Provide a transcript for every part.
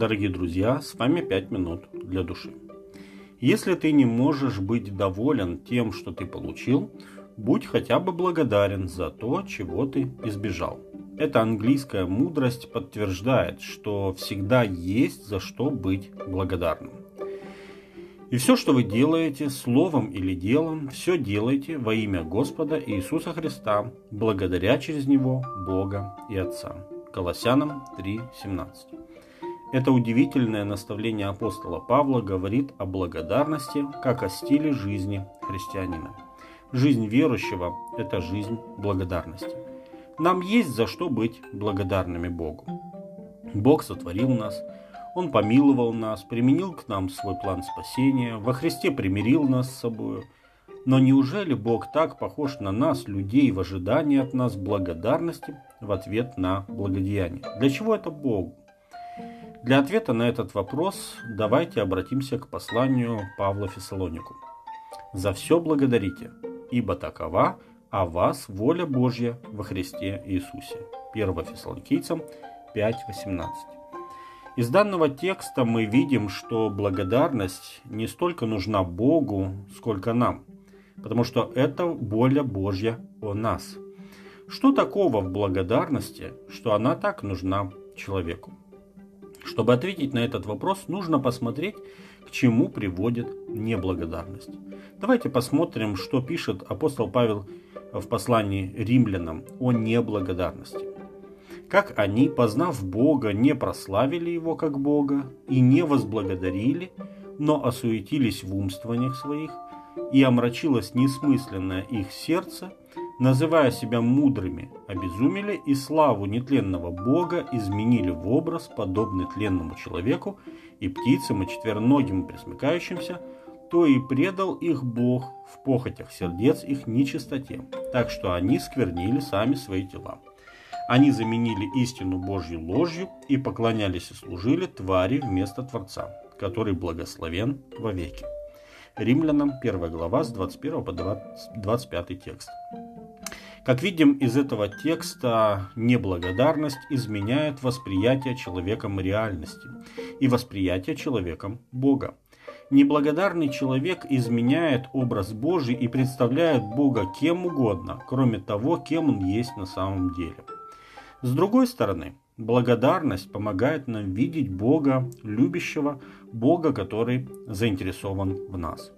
Дорогие друзья, с вами 5 минут для души. Если ты не можешь быть доволен тем, что ты получил, будь хотя бы благодарен за то, чего ты избежал. Эта английская мудрость подтверждает, что всегда есть за что быть благодарным. И все, что вы делаете, словом или делом, все делайте во имя Господа Иисуса Христа, благодаря через Него Бога и Отца. Колоссянам 3.17. Это удивительное наставление апостола Павла говорит о благодарности как о стиле жизни христианина. Жизнь верующего – это жизнь благодарности. Нам есть за что быть благодарными Богу. Бог сотворил нас – он помиловал нас, применил к нам свой план спасения, во Христе примирил нас с собою. Но неужели Бог так похож на нас, людей, в ожидании от нас благодарности в ответ на благодеяние? Для чего это Богу? Для ответа на этот вопрос давайте обратимся к посланию Павла Фессалонику. «За все благодарите, ибо такова о вас воля Божья во Христе Иисусе». 1 Фессалоникийцам 5.18. Из данного текста мы видим, что благодарность не столько нужна Богу, сколько нам, потому что это воля Божья о нас. Что такого в благодарности, что она так нужна человеку? Чтобы ответить на этот вопрос, нужно посмотреть, к чему приводит неблагодарность. Давайте посмотрим, что пишет апостол Павел в послании римлянам о неблагодарности как они, познав Бога, не прославили Его как Бога и не возблагодарили, но осуетились в умствованиях своих, и омрачилось несмысленное их сердце, называя себя мудрыми, обезумели и славу нетленного Бога изменили в образ, подобный тленному человеку и птицам и четвероногим пресмыкающимся, то и предал их Бог в похотях сердец их нечистоте, так что они сквернили сами свои тела. Они заменили истину Божью ложью и поклонялись и служили твари вместо Творца, который благословен вовеки. Римлянам 1 глава с 21 по 25 текст. Как видим из этого текста, неблагодарность изменяет восприятие человеком реальности и восприятие человеком Бога. Неблагодарный человек изменяет образ Божий и представляет Бога кем угодно, кроме того, кем он есть на самом деле – с другой стороны, благодарность помогает нам видеть Бога любящего, Бога, который заинтересован в нас.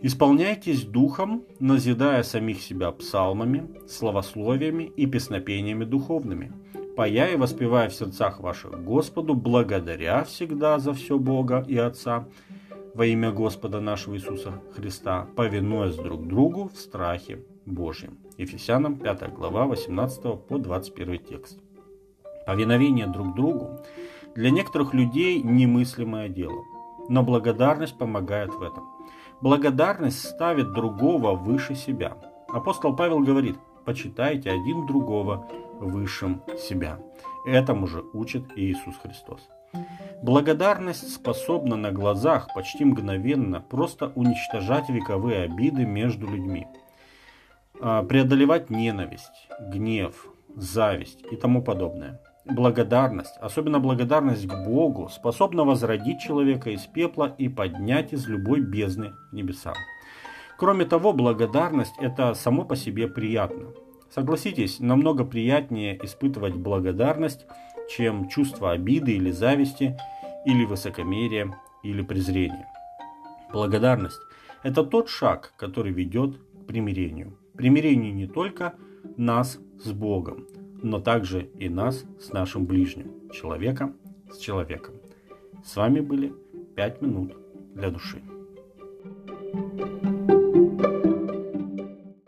Исполняйтесь духом, назидая самих себя псалмами, словословиями и песнопениями духовными, пая и воспевая в сердцах ваших Господу, благодаря всегда за все Бога и Отца, во имя Господа нашего Иисуса Христа, повинуясь друг другу в страхе Божьим. Ефесянам 5 глава 18 по 21 текст. Повиновение друг другу для некоторых людей немыслимое дело, но благодарность помогает в этом. Благодарность ставит другого выше себя. Апостол Павел говорит, почитайте один другого высшим себя. Этому же учит Иисус Христос. Благодарность способна на глазах почти мгновенно просто уничтожать вековые обиды между людьми – а, преодолевать ненависть, гнев, зависть и тому подобное. Благодарность, особенно благодарность к Богу, способна возродить человека из пепла и поднять из любой бездны к небесам. Кроме того, благодарность – это само по себе приятно. Согласитесь, намного приятнее испытывать благодарность, чем чувство обиды или зависти, или высокомерия, или презрения. Благодарность – это тот шаг, который ведет к примирению примирению не только нас с Богом, но также и нас с нашим ближним, человека с человеком. С вами были 5 минут для души. thank you